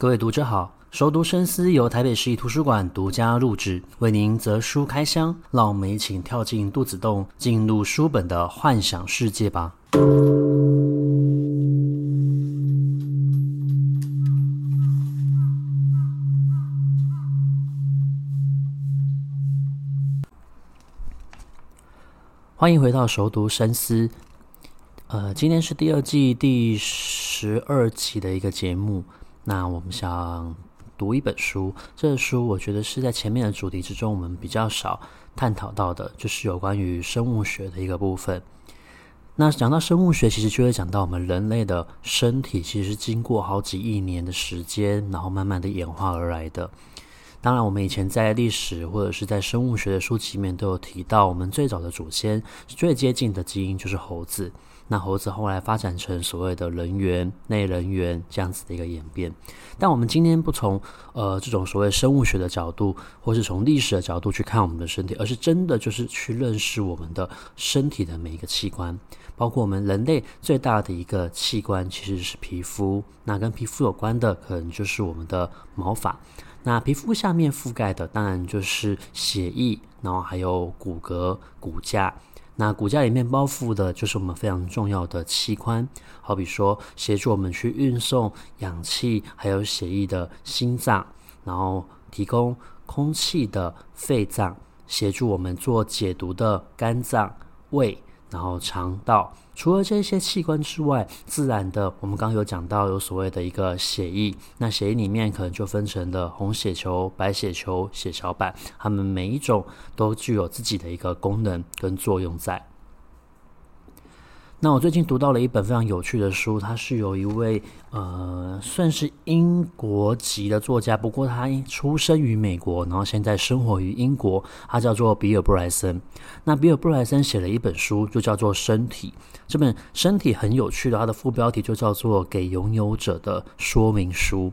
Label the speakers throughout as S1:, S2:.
S1: 各位读者好，熟读深思由台北市立图书馆独家录制，为您择书开箱，让我们一起跳进肚子洞，进入书本的幻想世界吧。欢迎回到熟读深思，呃，今天是第二季第十二期的一个节目。那我们想读一本书，这个书我觉得是在前面的主题之中，我们比较少探讨到的，就是有关于生物学的一个部分。那讲到生物学，其实就会讲到我们人类的身体，其实是经过好几亿年的时间，然后慢慢的演化而来的。当然，我们以前在历史或者是在生物学的书籍里面都有提到，我们最早的祖先最接近的基因就是猴子。那猴子后来发展成所谓的人猿、类人猿这样子的一个演变，但我们今天不从呃这种所谓生物学的角度，或是从历史的角度去看我们的身体，而是真的就是去认识我们的身体的每一个器官，包括我们人类最大的一个器官其实是皮肤。那跟皮肤有关的，可能就是我们的毛发。那皮肤下面覆盖的，当然就是血液，然后还有骨骼、骨架。那骨架里面包覆的就是我们非常重要的器官，好比说协助我们去运送氧气还有血液的心脏，然后提供空气的肺脏，协助我们做解毒的肝脏、胃。然后肠道，除了这些器官之外，自然的，我们刚刚有讲到有所谓的一个血液，那血液里面可能就分成了红血球、白血球、血小板，它们每一种都具有自己的一个功能跟作用在。那我最近读到了一本非常有趣的书，它是有一位呃算是英国籍的作家，不过他出生于美国，然后现在生活于英国。他叫做比尔布莱森。那比尔布莱森写了一本书，就叫做《身体》。这本《身体》很有趣的，它的副标题就叫做《给拥有者的说明书》。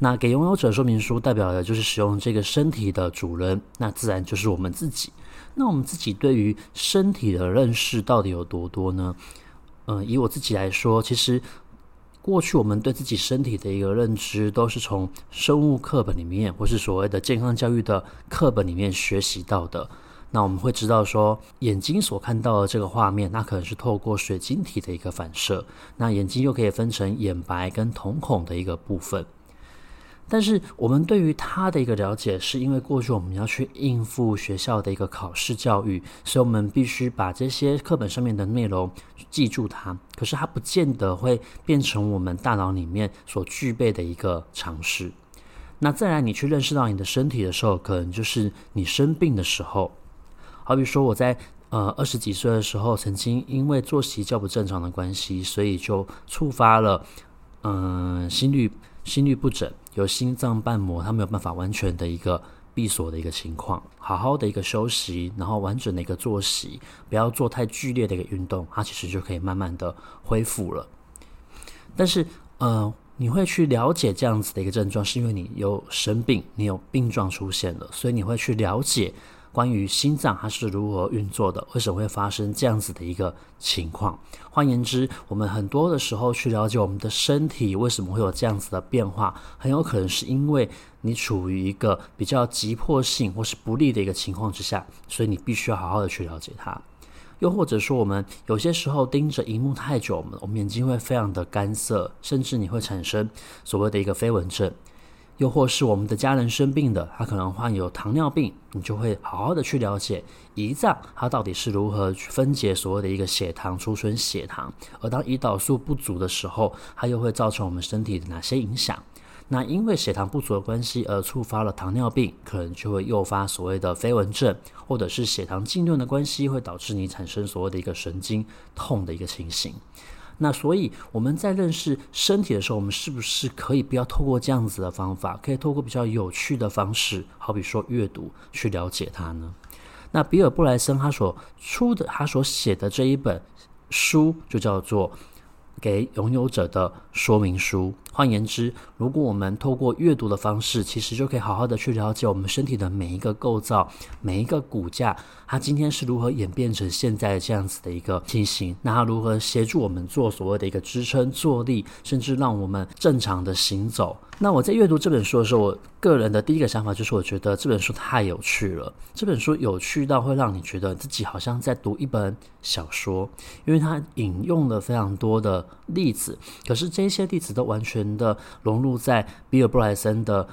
S1: 那给拥有者说明书代表的就是使用这个身体的主人，那自然就是我们自己。那我们自己对于身体的认识到底有多多呢？嗯、以我自己来说，其实过去我们对自己身体的一个认知，都是从生物课本里面，或是所谓的健康教育的课本里面学习到的。那我们会知道说，眼睛所看到的这个画面，那可能是透过水晶体的一个反射。那眼睛又可以分成眼白跟瞳孔的一个部分。但是我们对于它的一个了解，是因为过去我们要去应付学校的一个考试教育，所以我们必须把这些课本上面的内容记住它。可是它不见得会变成我们大脑里面所具备的一个常识。那再来，你去认识到你的身体的时候，可能就是你生病的时候。好比说，我在呃二十几岁的时候，曾经因为作息较不正常的关系，所以就触发了嗯、心率心率不整。有心脏瓣膜，它没有办法完全的一个闭锁的一个情况，好好的一个休息，然后完整的一个作息，不要做太剧烈的一个运动，它其实就可以慢慢的恢复了。但是，呃，你会去了解这样子的一个症状，是因为你有生病，你有病状出现了，所以你会去了解。关于心脏它是如何运作的，为什么会发生这样子的一个情况？换言之，我们很多的时候去了解我们的身体为什么会有这样子的变化，很有可能是因为你处于一个比较急迫性或是不利的一个情况之下，所以你必须要好好的去了解它。又或者说，我们有些时候盯着荧幕太久，我们我们眼睛会非常的干涩，甚至你会产生所谓的一个飞蚊症。又或是我们的家人生病的，他可能患有糖尿病，你就会好好的去了解胰脏它到底是如何去分解所谓的一个血糖、储存血糖，而当胰岛素不足的时候，它又会造成我们身体的哪些影响？那因为血糖不足的关系而触发了糖尿病，可能就会诱发所谓的飞蚊症，或者是血糖浸润的关系会导致你产生所谓的一个神经痛的一个情形。那所以我们在认识身体的时候，我们是不是可以不要透过这样子的方法，可以透过比较有趣的方式，好比说阅读去了解它呢？那比尔布莱森他所出的，他所写的这一本书就叫做《给拥有者的说明书》，换言之，如果我们透过阅读的方式，其实就可以好好的去了解我们身体的每一个构造、每一个骨架，它今天是如何演变成现在这样子的一个情形。那它如何协助我们做所谓的一个支撑、坐立，甚至让我们正常的行走。那我在阅读这本书的时候，我个人的第一个想法就是，我觉得这本书太有趣了。这本书有趣到会让你觉得自己好像在读一本小说，因为它引用了非常多的例子，可是这些例子都完全的融入在比尔布莱森的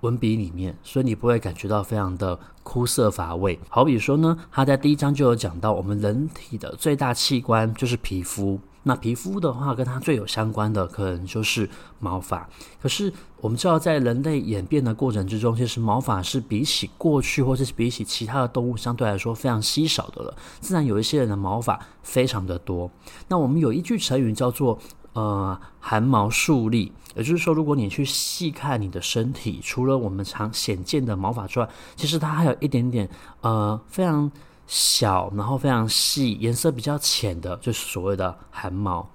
S1: 文笔里面，所以你不会感觉到非常的枯涩乏味。好比说呢，他在第一章就有讲到，我们人体的最大器官就是皮肤。那皮肤的话，跟它最有相关的可能就是毛发。可是我们知道，在人类演变的过程之中，其实毛发是比起过去，或者是比起其他的动物，相对来说非常稀少的了。自然有一些人的毛发非常的多。那我们有一句成语叫做“呃，汗毛竖立”，也就是说，如果你去细看你的身体，除了我们常显见的毛发之外，其实它还有一点点呃非常。小，然后非常细，颜色比较浅的，就是所谓的汗毛。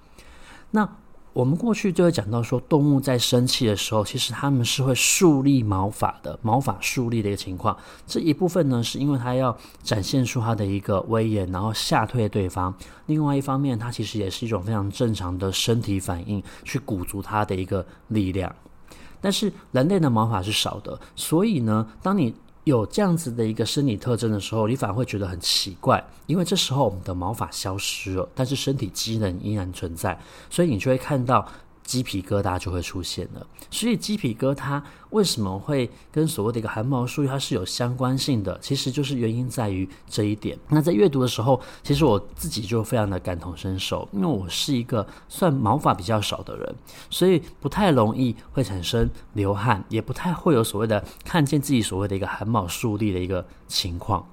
S1: 那我们过去就会讲到说，动物在生气的时候，其实它们是会竖立毛发的，毛发竖立的一个情况。这一部分呢，是因为它要展现出它的一个威严，然后吓退对方。另外一方面，它其实也是一种非常正常的身体反应，去鼓足它的一个力量。但是人类的毛发是少的，所以呢，当你有这样子的一个生理特征的时候，你反而会觉得很奇怪，因为这时候我们的毛发消失了，但是身体机能依然存在，所以你就会看到鸡皮疙瘩就会出现了。所以鸡皮疙瘩为什么会跟所谓的一个汗毛竖立它是有相关性的？其实就是原因在于这一点。那在阅读的时候，其实我自己就非常的感同身受，因为我是一个算毛发比较少的人，所以不太容易会产生流汗，也不太会有所谓的看见自己所谓的一个汗毛竖立的一个情况。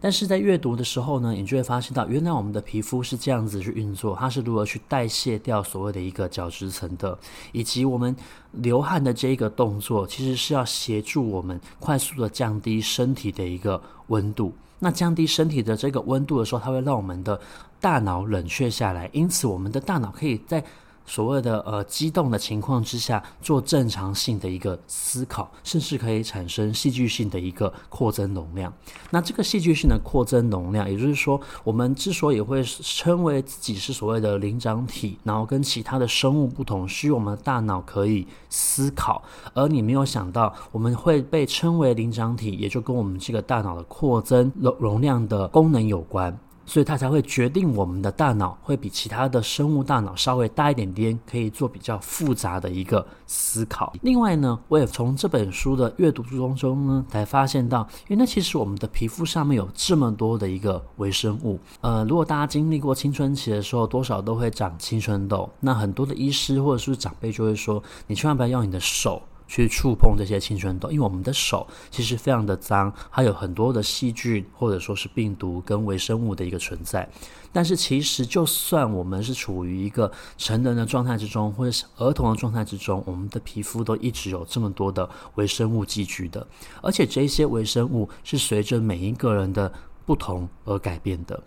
S1: 但是在阅读的时候呢，你就会发现到，原来我们的皮肤是这样子去运作，它是如何去代谢掉所谓的一个角质层的，以及我们流汗的这一个动作，其实是要协助我们快速的降低身体的一个温度。那降低身体的这个温度的时候，它会让我们的大脑冷却下来，因此我们的大脑可以在所谓的呃激动的情况之下，做正常性的一个思考，甚至可以产生戏剧性的一个扩增容量。那这个戏剧性的扩增容量，也就是说，我们之所以会称为自己是所谓的灵长体，然后跟其他的生物不同，是因为我们的大脑可以思考。而你没有想到，我们会被称为灵长体，也就跟我们这个大脑的扩增容容量的功能有关。所以它才会决定我们的大脑会比其他的生物大脑稍微大一点点，可以做比较复杂的一个思考。另外呢，我也从这本书的阅读当中呢，才发现到，因为那其实我们的皮肤上面有这么多的一个微生物。呃，如果大家经历过青春期的时候，多少都会长青春痘。那很多的医师或者是长辈就会说，你千万不要用你的手。去触碰这些青春痘，因为我们的手其实非常的脏，还有很多的细菌或者说是病毒跟微生物的一个存在。但是其实就算我们是处于一个成人的状态之中，或者是儿童的状态之中，我们的皮肤都一直有这么多的微生物寄居的，而且这些微生物是随着每一个人的不同而改变的。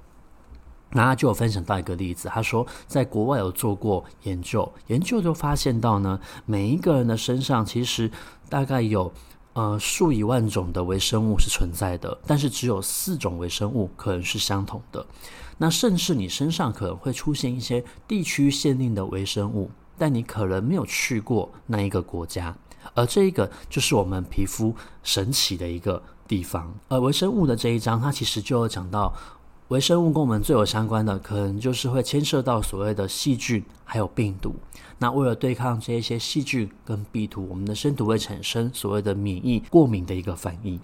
S1: 那他就有分享到一个例子，他说在国外有做过研究，研究就发现到呢，每一个人的身上其实大概有呃数以万种的微生物是存在的，但是只有四种微生物可能是相同的。那甚至你身上可能会出现一些地区限定的微生物，但你可能没有去过那一个国家，而这一个就是我们皮肤神奇的一个地方。而微生物的这一章，它其实就有讲到。微生物跟我们最有相关的，可能就是会牵涉到所谓的细菌还有病毒。那为了对抗这一些细菌跟病毒，我们的身体会产生所谓的免疫过敏的一个反应。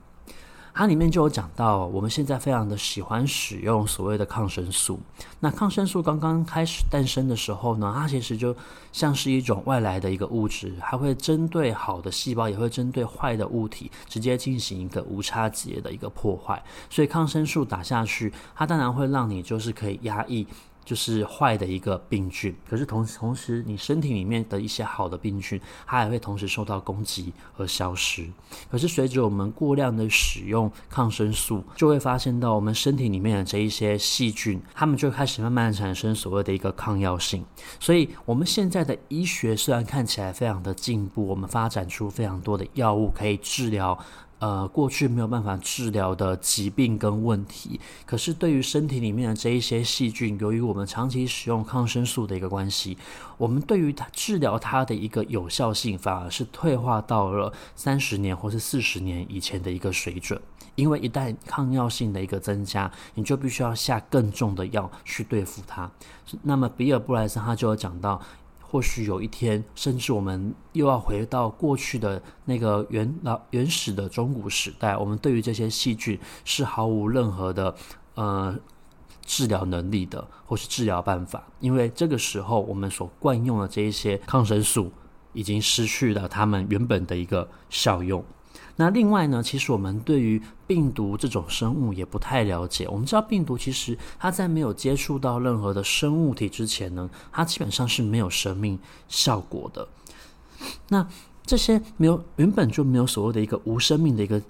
S1: 它里面就有讲到，我们现在非常的喜欢使用所谓的抗生素。那抗生素刚刚开始诞生的时候呢，它其实就像是一种外来的一个物质，它会针对好的细胞，也会针对坏的物体，直接进行一个无差别的一个破坏。所以抗生素打下去，它当然会让你就是可以压抑就是坏的一个病菌，可是同同时，你身体里面的一些好的病菌，它也会同时受到攻击而消失。可是随着我们过量的使用抗生素，就会发现到我们身体里面的这一些细菌，它们就开始慢慢产生所谓的一个抗药性。所以，我们现在的医学虽然看起来非常的进步，我们发展出非常多的药物可以治疗。呃，过去没有办法治疗的疾病跟问题，可是对于身体里面的这一些细菌，由于我们长期使用抗生素的一个关系，我们对于它治疗它的一个有效性，反而是退化到了三十年或是四十年以前的一个水准。因为一旦抗药性的一个增加，你就必须要下更重的药去对付它。那么比尔布莱森他就有讲到。或许有一天，甚至我们又要回到过去的那个原老原始的中古时代，我们对于这些细菌是毫无任何的呃治疗能力的，或是治疗办法，因为这个时候我们所惯用的这一些抗生素已经失去了它们原本的一个效用。那另外呢，其实我们对于病毒这种生物也不太了解。我们知道病毒其实它在没有接触到任何的生物体之前呢，它基本上是没有生命效果的。那这些没有原本就没有所谓的一个无生命的一个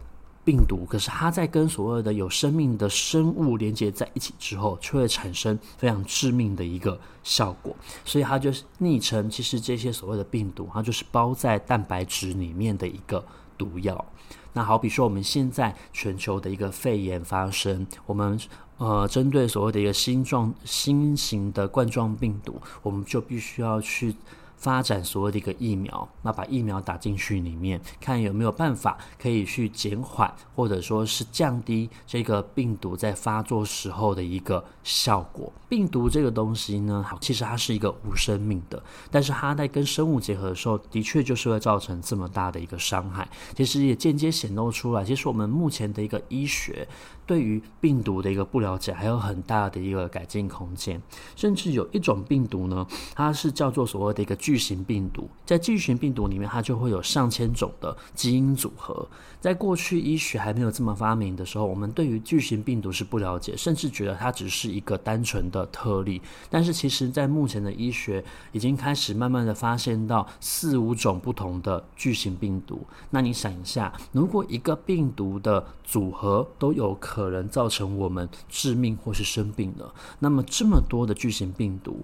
S1: 病毒，可是它在跟所谓的有生命的生物连接在一起之后，却会产生非常致命的一个效果。所以它就是昵称，其实这些所谓的病毒，它就是包在蛋白质里面的一个毒药。那好比说，我们现在全球的一个肺炎发生，我们呃针对所谓的一个新状新型的冠状病毒，我们就必须要去。发展所谓的一个疫苗，那把疫苗打进去里面，看有没有办法可以去减缓，或者说是降低这个病毒在发作时候的一个效果。病毒这个东西呢，好其实它是一个无生命的，但是它在跟生物结合的时候，的确就是会造成这么大的一个伤害。其实也间接显露出来，其实我们目前的一个医学对于病毒的一个不了解，还有很大的一个改进空间。甚至有一种病毒呢，它是叫做所谓的一个巨型病毒，在巨型病毒里面，它就会有上千种的基因组合。在过去医学还没有这么发明的时候，我们对于巨型病毒是不了解，甚至觉得它只是一个单纯的特例。但是，其实，在目前的医学已经开始慢慢的发现到四五种不同的巨型病毒。那你想一下，如果一个病毒的组合都有可可能造成我们致命或是生病的，那么这么多的巨型病毒。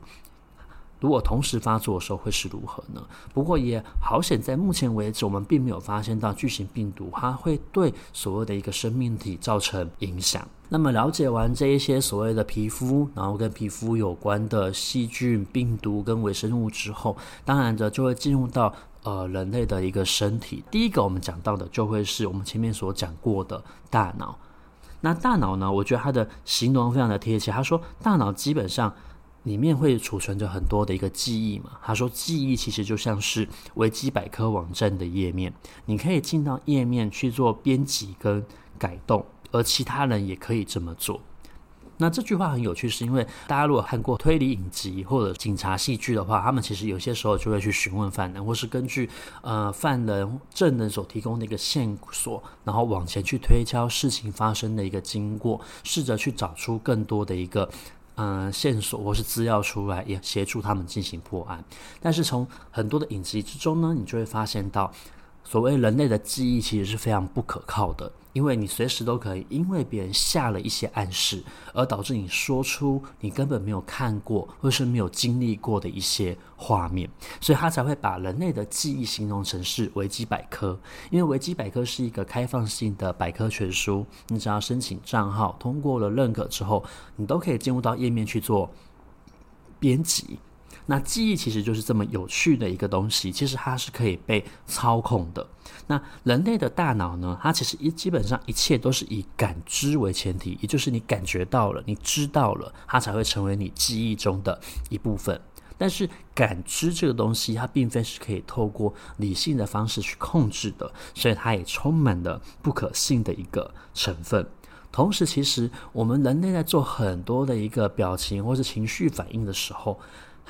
S1: 如果同时发作的时候会是如何呢？不过也好险，在目前为止，我们并没有发现到巨型病毒它会对所谓的一个生命体造成影响。那么了解完这一些所谓的皮肤，然后跟皮肤有关的细菌、病毒跟微生物之后，当然的就会进入到呃人类的一个身体。第一个我们讲到的就会是我们前面所讲过的大脑。那大脑呢，我觉得它的形容非常的贴切。他说，大脑基本上。里面会储存着很多的一个记忆嘛？他说，记忆其实就像是维基百科网站的页面，你可以进到页面去做编辑跟改动，而其他人也可以这么做。那这句话很有趣，是因为大家如果看过推理影集或者警察戏剧的话，他们其实有些时候就会去询问犯人，或是根据呃犯人证人所提供的一个线索，然后往前去推敲事情发生的一个经过，试着去找出更多的一个。嗯、线索或是资料出来，也协助他们进行破案。但是从很多的影集之中呢，你就会发现到，所谓人类的记忆其实是非常不可靠的。因为你随时都可以因为别人下了一些暗示，而导致你说出你根本没有看过或是没有经历过的一些画面，所以他才会把人类的记忆形容成是维基百科。因为维基百科是一个开放性的百科全书，你只要申请账号，通过了认可之后，你都可以进入到页面去做编辑。那记忆其实就是这么有趣的一个东西，其实它是可以被操控的。那人类的大脑呢？它其实一基本上一切都是以感知为前提，也就是你感觉到了，你知道了，它才会成为你记忆中的一部分。但是感知这个东西，它并非是可以透过理性的方式去控制的，所以它也充满了不可信的一个成分。同时，其实我们人类在做很多的一个表情或是情绪反应的时候，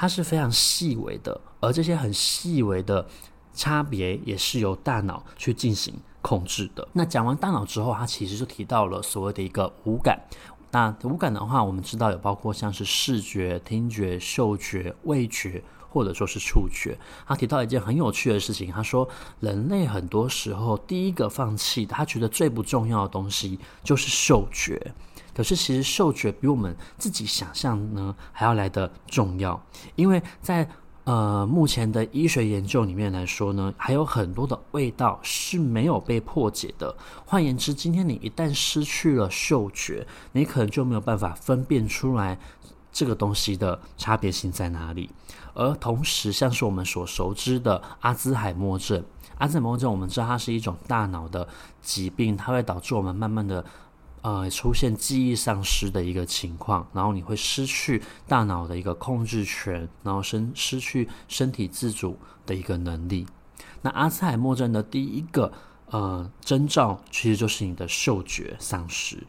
S1: 它是非常细微的，而这些很细微的差别也是由大脑去进行控制的。那讲完大脑之后，它其实就提到了所谓的一个五感。那五感的话，我们知道有包括像是视觉、听觉、嗅觉、味觉，或者说是触觉。他提到一件很有趣的事情，他说人类很多时候第一个放弃，他觉得最不重要的东西就是嗅觉。可是其实嗅觉比我们自己想象呢还要来得重要，因为在呃目前的医学研究里面来说呢，还有很多的味道是没有被破解的。换言之，今天你一旦失去了嗅觉，你可能就没有办法分辨出来这个东西的差别性在哪里。而同时，像是我们所熟知的阿兹海默症，阿兹海默症我们知道它是一种大脑的疾病，它会导致我们慢慢的。呃，出现记忆丧失的一个情况，然后你会失去大脑的一个控制权，然后身失去身体自主的一个能力。那阿兹海默症的第一个呃征兆，其实就是你的嗅觉丧失。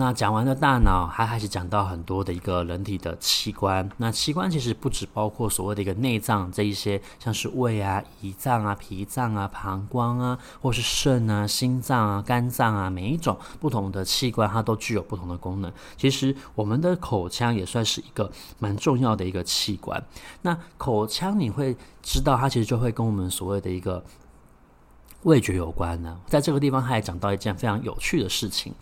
S1: 那讲完了大脑，还开始讲到很多的一个人体的器官。那器官其实不只包括所谓的一个内脏这一些，像是胃啊、胰脏啊、脾脏啊、膀胱啊，或是肾啊、心脏啊、肝脏啊，每一种不同的器官，它都具有不同的功能。其实我们的口腔也算是一个蛮重要的一个器官。那口腔你会知道，它其实就会跟我们所谓的一个味觉有关呢。在这个地方，他还讲到一件非常有趣的事情。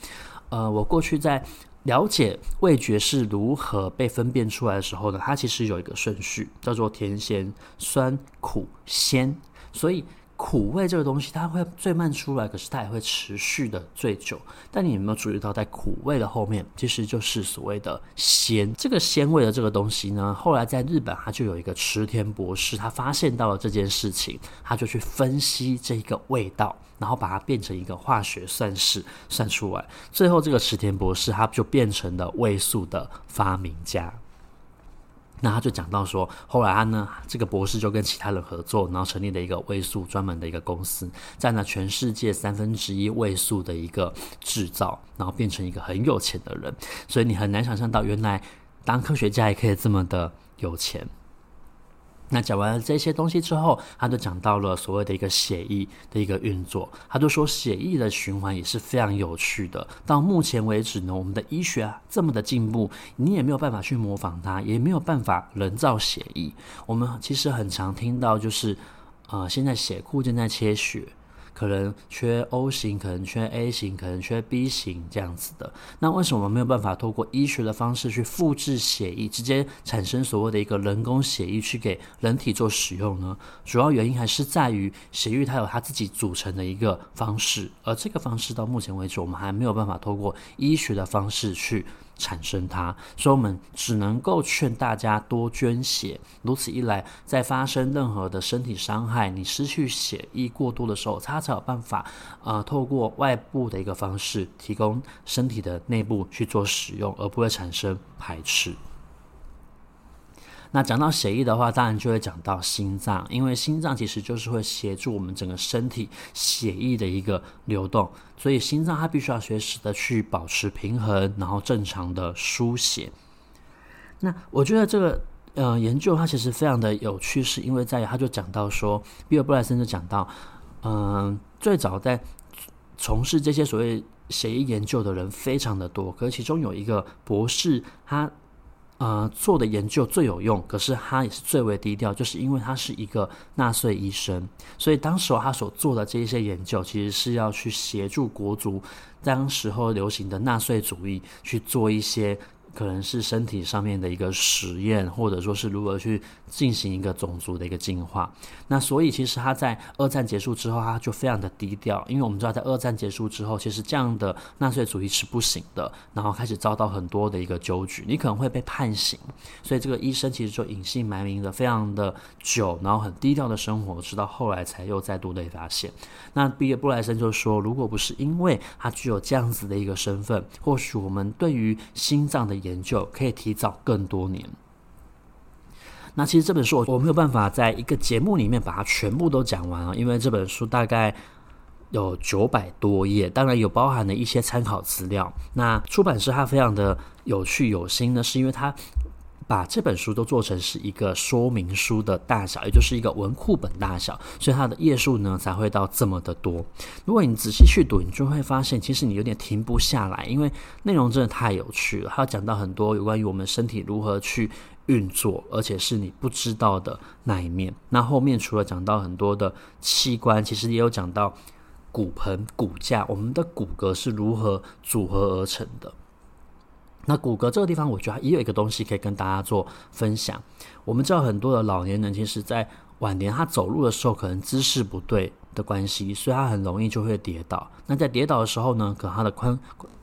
S1: 呃，我过去在了解味觉是如何被分辨出来的时候呢，它其实有一个顺序，叫做甜、咸、酸、苦、鲜，所以。苦味这个东西，它会最慢出来，可是它也会持续的最久。但你有没有注意到，在苦味的后面，其实就是所谓的鲜。这个鲜味的这个东西呢，后来在日本，他就有一个池田博士，他发现到了这件事情，他就去分析这个味道，然后把它变成一个化学算式，算出来。最后，这个池田博士他就变成了味素的发明家。那他就讲到说，后来他呢，这个博士就跟其他人合作，然后成立了一个位素专门的一个公司，占了全世界三分之一位数的一个制造，然后变成一个很有钱的人。所以你很难想象到，原来当科学家也可以这么的有钱。那讲完了这些东西之后，他就讲到了所谓的一个血液的一个运作。他就说，血液的循环也是非常有趣的。到目前为止呢，我们的医学啊这么的进步，你也没有办法去模仿它，也没有办法人造血液。我们其实很常听到，就是呃，现在血库正在切血。可能缺 O 型，可能缺 A 型，可能缺 B 型这样子的。那为什么没有办法透过医学的方式去复制血液，直接产生所谓的一个人工血液去给人体做使用呢？主要原因还是在于血液它有它自己组成的一个方式，而这个方式到目前为止我们还没有办法透过医学的方式去。产生它，所以我们只能够劝大家多捐血。如此一来，在发生任何的身体伤害，你失去血液过多的时候，它才有办法，呃，透过外部的一个方式，提供身体的内部去做使用，而不会产生排斥。那讲到血液的话，当然就会讲到心脏，因为心脏其实就是会协助我们整个身体血液的一个流动，所以心脏它必须要随时的去保持平衡，然后正常的输血。那我觉得这个呃研究它其实非常的有趣，是因为在于他就讲到说，比尔布莱森就讲到，嗯、最早在从事这些所谓血液研究的人非常的多，可是其中有一个博士他。呃，做的研究最有用，可是他也是最为低调，就是因为他是一个纳粹医生，所以当时他所做的这一些研究，其实是要去协助国足，当时候流行的纳粹主义去做一些。可能是身体上面的一个实验，或者说是如何去进行一个种族的一个进化。那所以其实他在二战结束之后，他就非常的低调，因为我们知道在二战结束之后，其实这样的纳粹主义是不行的，然后开始遭到很多的一个纠举，你可能会被判刑。所以这个医生其实就隐姓埋名的非常的久，然后很低调的生活，直到后来才又再度被发现。那比尔布莱森就说，如果不是因为他具有这样子的一个身份，或许我们对于心脏的研究可以提早更多年。那其实这本书我我没有办法在一个节目里面把它全部都讲完啊，因为这本书大概有九百多页，当然有包含了一些参考资料。那出版社它非常的有趣有心呢，是因为它把这本书都做成是一个说明书的大小，也就是一个文库本大小，所以它的页数呢才会到这么的多。如果你仔细去读，你就会发现，其实你有点停不下来，因为内容真的太有趣了。它讲到很多有关于我们身体如何去运作，而且是你不知道的那一面。那后面除了讲到很多的器官，其实也有讲到骨盆、骨架，我们的骨骼是如何组合而成的。那骨骼这个地方，我觉得也有一个东西可以跟大家做分享。我们知道很多的老年人，其实在晚年他走路的时候，可能姿势不对的关系，所以他很容易就会跌倒。那在跌倒的时候呢，可能他的髋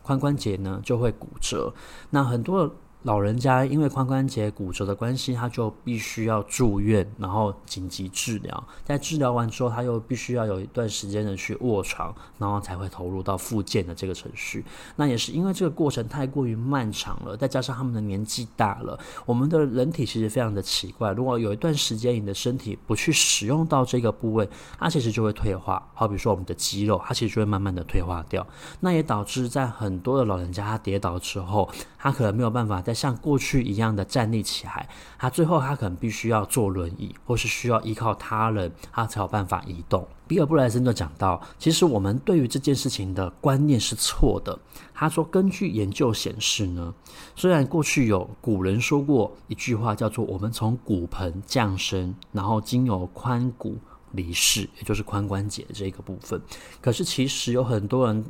S1: 髋关节呢就会骨折。那很多。老人家因为髋关节骨折的关系，他就必须要住院，然后紧急治疗。在治疗完之后，他又必须要有一段时间的去卧床，然后才会投入到复健的这个程序。那也是因为这个过程太过于漫长了，再加上他们的年纪大了，我们的人体其实非常的奇怪。如果有一段时间你的身体不去使用到这个部位，它其实就会退化。好比说我们的肌肉，它其实就会慢慢的退化掉。那也导致在很多的老人家他跌倒之后，他可能没有办法再像过去一样的站立起来，他最后他可能必须要坐轮椅，或是需要依靠他人，他才有办法移动。比尔布莱森就讲到，其实我们对于这件事情的观念是错的。他说，根据研究显示呢，虽然过去有古人说过一句话，叫做“我们从骨盆降生，然后经由髋骨离世”，也就是髋关节这个部分，可是其实有很多人。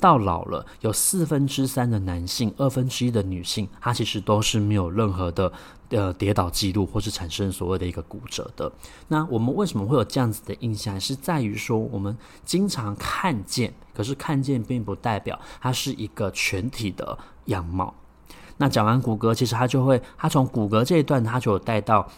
S1: 到老了，有四分之三的男性，二分之一的女性，她其实都是没有任何的呃跌倒记录，或是产生所谓的一个骨折的。那我们为什么会有这样子的印象？是在于说我们经常看见，可是看见并不代表它是一个全体的样貌。那讲完骨骼，其实它就会，它从骨骼这一段，它就有带到。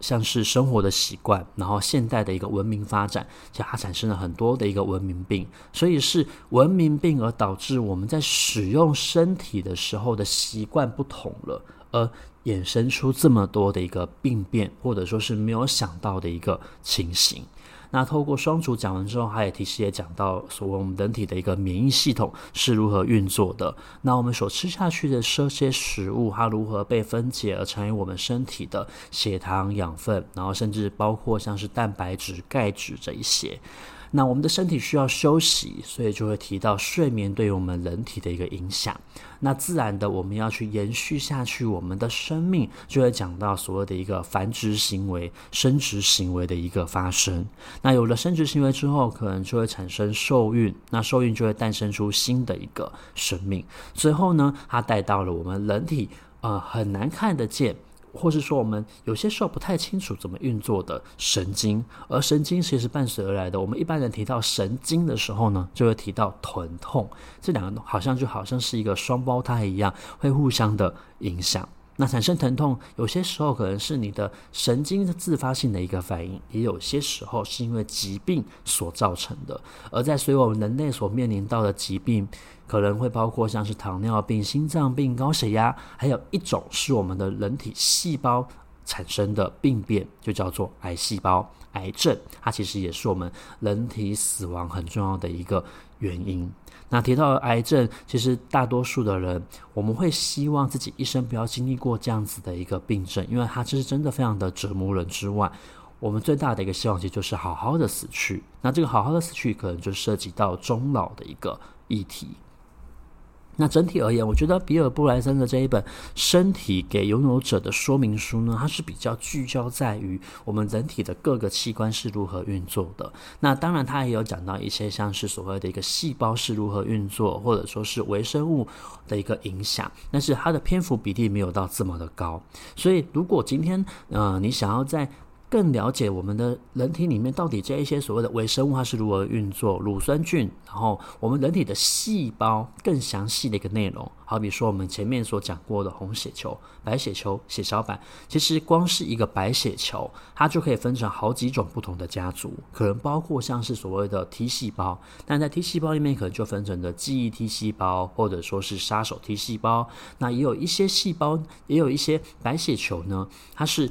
S1: 像是生活的习惯，然后现代的一个文明发展，其实它产生了很多的一个文明病，所以是文明病而导致我们在使用身体的时候的习惯不同了，而衍生出这么多的一个病变，或者说是没有想到的一个情形。那透过双主讲完之后，他也其实也讲到，所谓我们人体的一个免疫系统是如何运作的。那我们所吃下去的这些食物，它如何被分解而成为我们身体的血糖、养分，然后甚至包括像是蛋白质、钙质这一些。那我们的身体需要休息，所以就会提到睡眠对于我们人体的一个影响。那自然的，我们要去延续下去，我们的生命就会讲到所谓的一个繁殖行为、生殖行为的一个发生。那有了生殖行为之后，可能就会产生受孕，那受孕就会诞生出新的一个生命。最后呢，它带到了我们人体，呃，很难看得见。或是说，我们有些时候不太清楚怎么运作的神经，而神经其实伴随而来的。我们一般人提到神经的时候呢，就会提到疼痛，这两个好像就好像是一个双胞胎一样，会互相的影响。那产生疼痛，有些时候可能是你的神经的自发性的一个反应，也有些时候是因为疾病所造成的。而在随我们人类所面临到的疾病，可能会包括像是糖尿病、心脏病、高血压，还有一种是我们的人体细胞产生的病变，就叫做癌细胞、癌症。它其实也是我们人体死亡很重要的一个原因。那提到癌症，其实大多数的人，我们会希望自己一生不要经历过这样子的一个病症，因为它其实真的非常的折磨人。之外，我们最大的一个希望其实就是好好的死去。那这个好好的死去，可能就涉及到终老的一个议题。那整体而言，我觉得比尔布莱森的这一本《身体给拥有者的说明书》呢，它是比较聚焦在于我们人体的各个器官是如何运作的。那当然，它也有讲到一些像是所谓的一个细胞是如何运作，或者说是微生物的一个影响。但是它的篇幅比例没有到这么的高。所以，如果今天呃你想要在更了解我们的人体里面到底这一些所谓的微生物它是如何运作，乳酸菌，然后我们人体的细胞更详细的一个内容，好比说我们前面所讲过的红血球、白血球、血小板，其实光是一个白血球，它就可以分成好几种不同的家族，可能包括像是所谓的 T 细胞，但在 T 细胞里面可能就分成的记忆 T 细胞，或者说是杀手 T 细胞，那也有一些细胞，也有一些白血球呢，它是。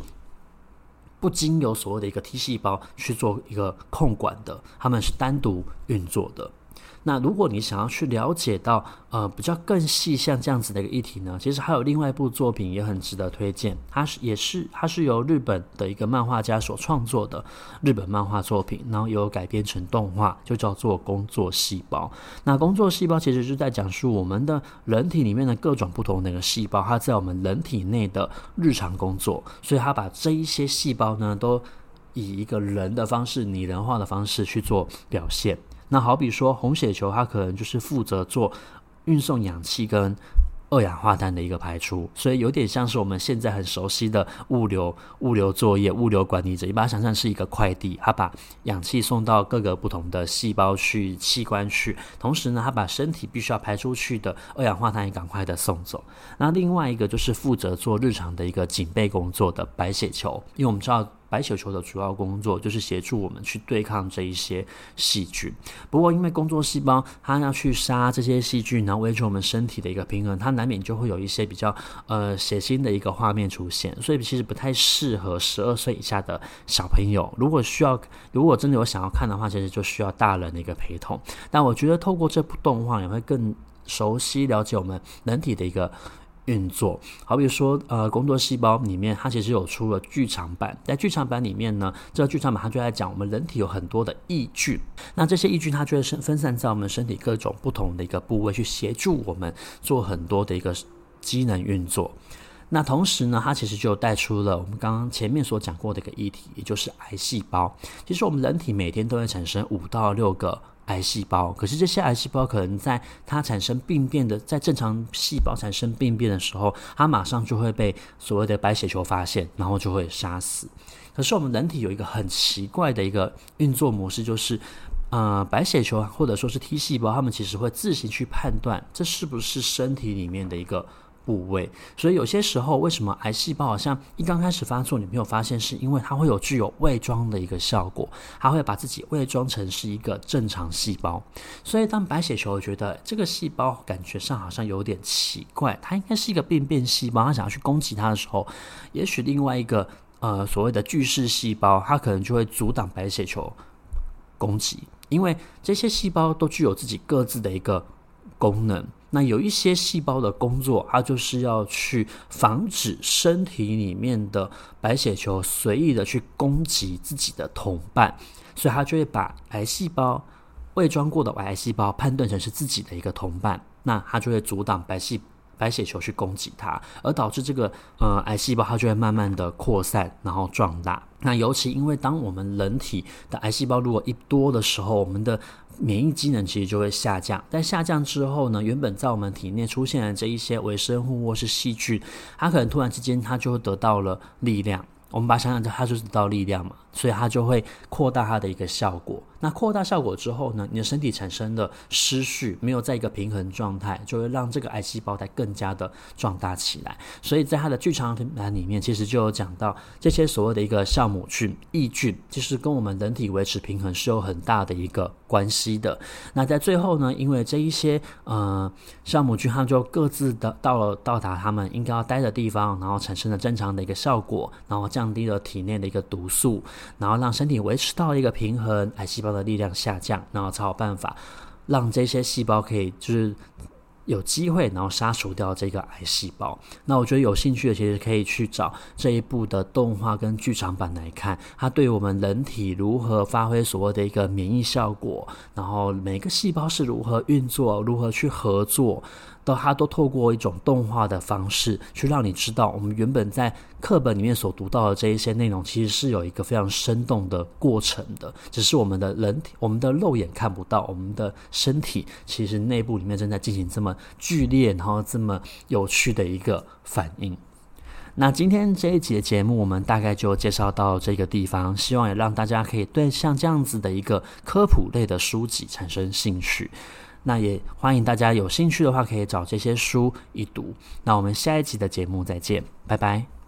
S1: 不经由所谓的一个 T 细胞去做一个控管的，他们是单独运作的。那如果你想要去了解到呃比较更细像这样子的一个议题呢，其实还有另外一部作品也很值得推荐，它是也是它是由日本的一个漫画家所创作的日本漫画作品，然后有改编成动画，就叫做《工作细胞》。那《工作细胞》其实是在讲述我们的人体里面的各种不同的一个细胞，它在我们人体内的日常工作，所以它把这一些细胞呢都以一个人的方式、拟人化的方式去做表现。那好比说红血球，它可能就是负责做运送氧气跟二氧化碳的一个排出，所以有点像是我们现在很熟悉的物流物流作业、物流管理者。你把它想象是一个快递，它把氧气送到各个不同的细胞去、器官去，同时呢，它把身体必须要排出去的二氧化碳也赶快的送走。那另外一个就是负责做日常的一个警备工作的白血球，因为我们知道。白血球的主要工作就是协助我们去对抗这一些细菌。不过，因为工作细胞它要去杀这些细菌，然后维持我们身体的一个平衡，它难免就会有一些比较呃血腥的一个画面出现。所以，其实不太适合十二岁以下的小朋友。如果需要，如果真的有想要看的话，其实就需要大人的一个陪同。但我觉得透过这部动画，也会更熟悉了解我们人体的一个。运作，好比说，呃，工作细胞里面，它其实有出了剧场版。在剧场版里面呢，这个剧场版它就在讲我们人体有很多的抑菌，那这些抑菌它就会分分散在我们身体各种不同的一个部位，去协助我们做很多的一个机能运作。那同时呢，它其实就带出了我们刚刚前面所讲过的一个议题，也就是癌细胞。其实我们人体每天都会产生五到六个。癌细胞，可是这些癌细胞可能在它产生病变的，在正常细胞产生病变的时候，它马上就会被所谓的白血球发现，然后就会杀死。可是我们人体有一个很奇怪的一个运作模式，就是，呃，白血球或者说是 T 细胞，它们其实会自行去判断这是不是身体里面的一个。部位，所以有些时候，为什么癌细胞好像一刚开始发作，你没有发现，是因为它会有具有伪装的一个效果，它会把自己伪装成是一个正常细胞。所以当白血球觉得这个细胞感觉上好像有点奇怪，它应该是一个病变细胞，它想要去攻击它的时候，也许另外一个呃所谓的巨噬细胞，它可能就会阻挡白血球攻击，因为这些细胞都具有自己各自的一个功能。那有一些细胞的工作，它就是要去防止身体里面的白血球随意的去攻击自己的同伴，所以它就会把癌细胞未装过的癌细胞判断成是自己的一个同伴，那它就会阻挡白细白血球去攻击它，而导致这个呃癌细胞它就会慢慢的扩散，然后壮大。那尤其因为当我们人体的癌细胞如果一多的时候，我们的免疫机能其实就会下降，但下降之后呢，原本在我们体内出现的这一些微生物或是细菌，它可能突然之间它就会得到了力量。我们把它想象它就是得到力量嘛，所以它就会扩大它的一个效果。那扩大效果之后呢，你的身体产生的失序，没有在一个平衡状态，就会让这个癌细胞再更加的壮大起来。所以在它的剧场版里面，其实就有讲到这些所谓的一个酵母菌、益菌，其实跟我们人体维持平衡是有很大的一个关系的。那在最后呢，因为这一些呃酵母菌，它就各自的到了到达它们应该要待的地方，然后产生了正常的一个效果，然后降低了体内的一个毒素，然后让身体维持到一个平衡，癌细胞的力量下降，然后才有办法让这些细胞可以就是有机会，然后杀除掉这个癌细胞。那我觉得有兴趣的其实可以去找这一部的动画跟剧场版来看，它对我们人体如何发挥所谓的一个免疫效果，然后每个细胞是如何运作，如何去合作。都，它都透过一种动画的方式，去让你知道，我们原本在课本里面所读到的这一些内容，其实是有一个非常生动的过程的。只是我们的人体，我们的肉眼看不到，我们的身体其实内部里面正在进行这么剧烈，然后这么有趣的一个反应。那今天这一集的节目，我们大概就介绍到这个地方，希望也让大家可以对像这样子的一个科普类的书籍产生兴趣。那也欢迎大家有兴趣的话，可以找这些书一读。那我们下一集的节目再见，拜拜。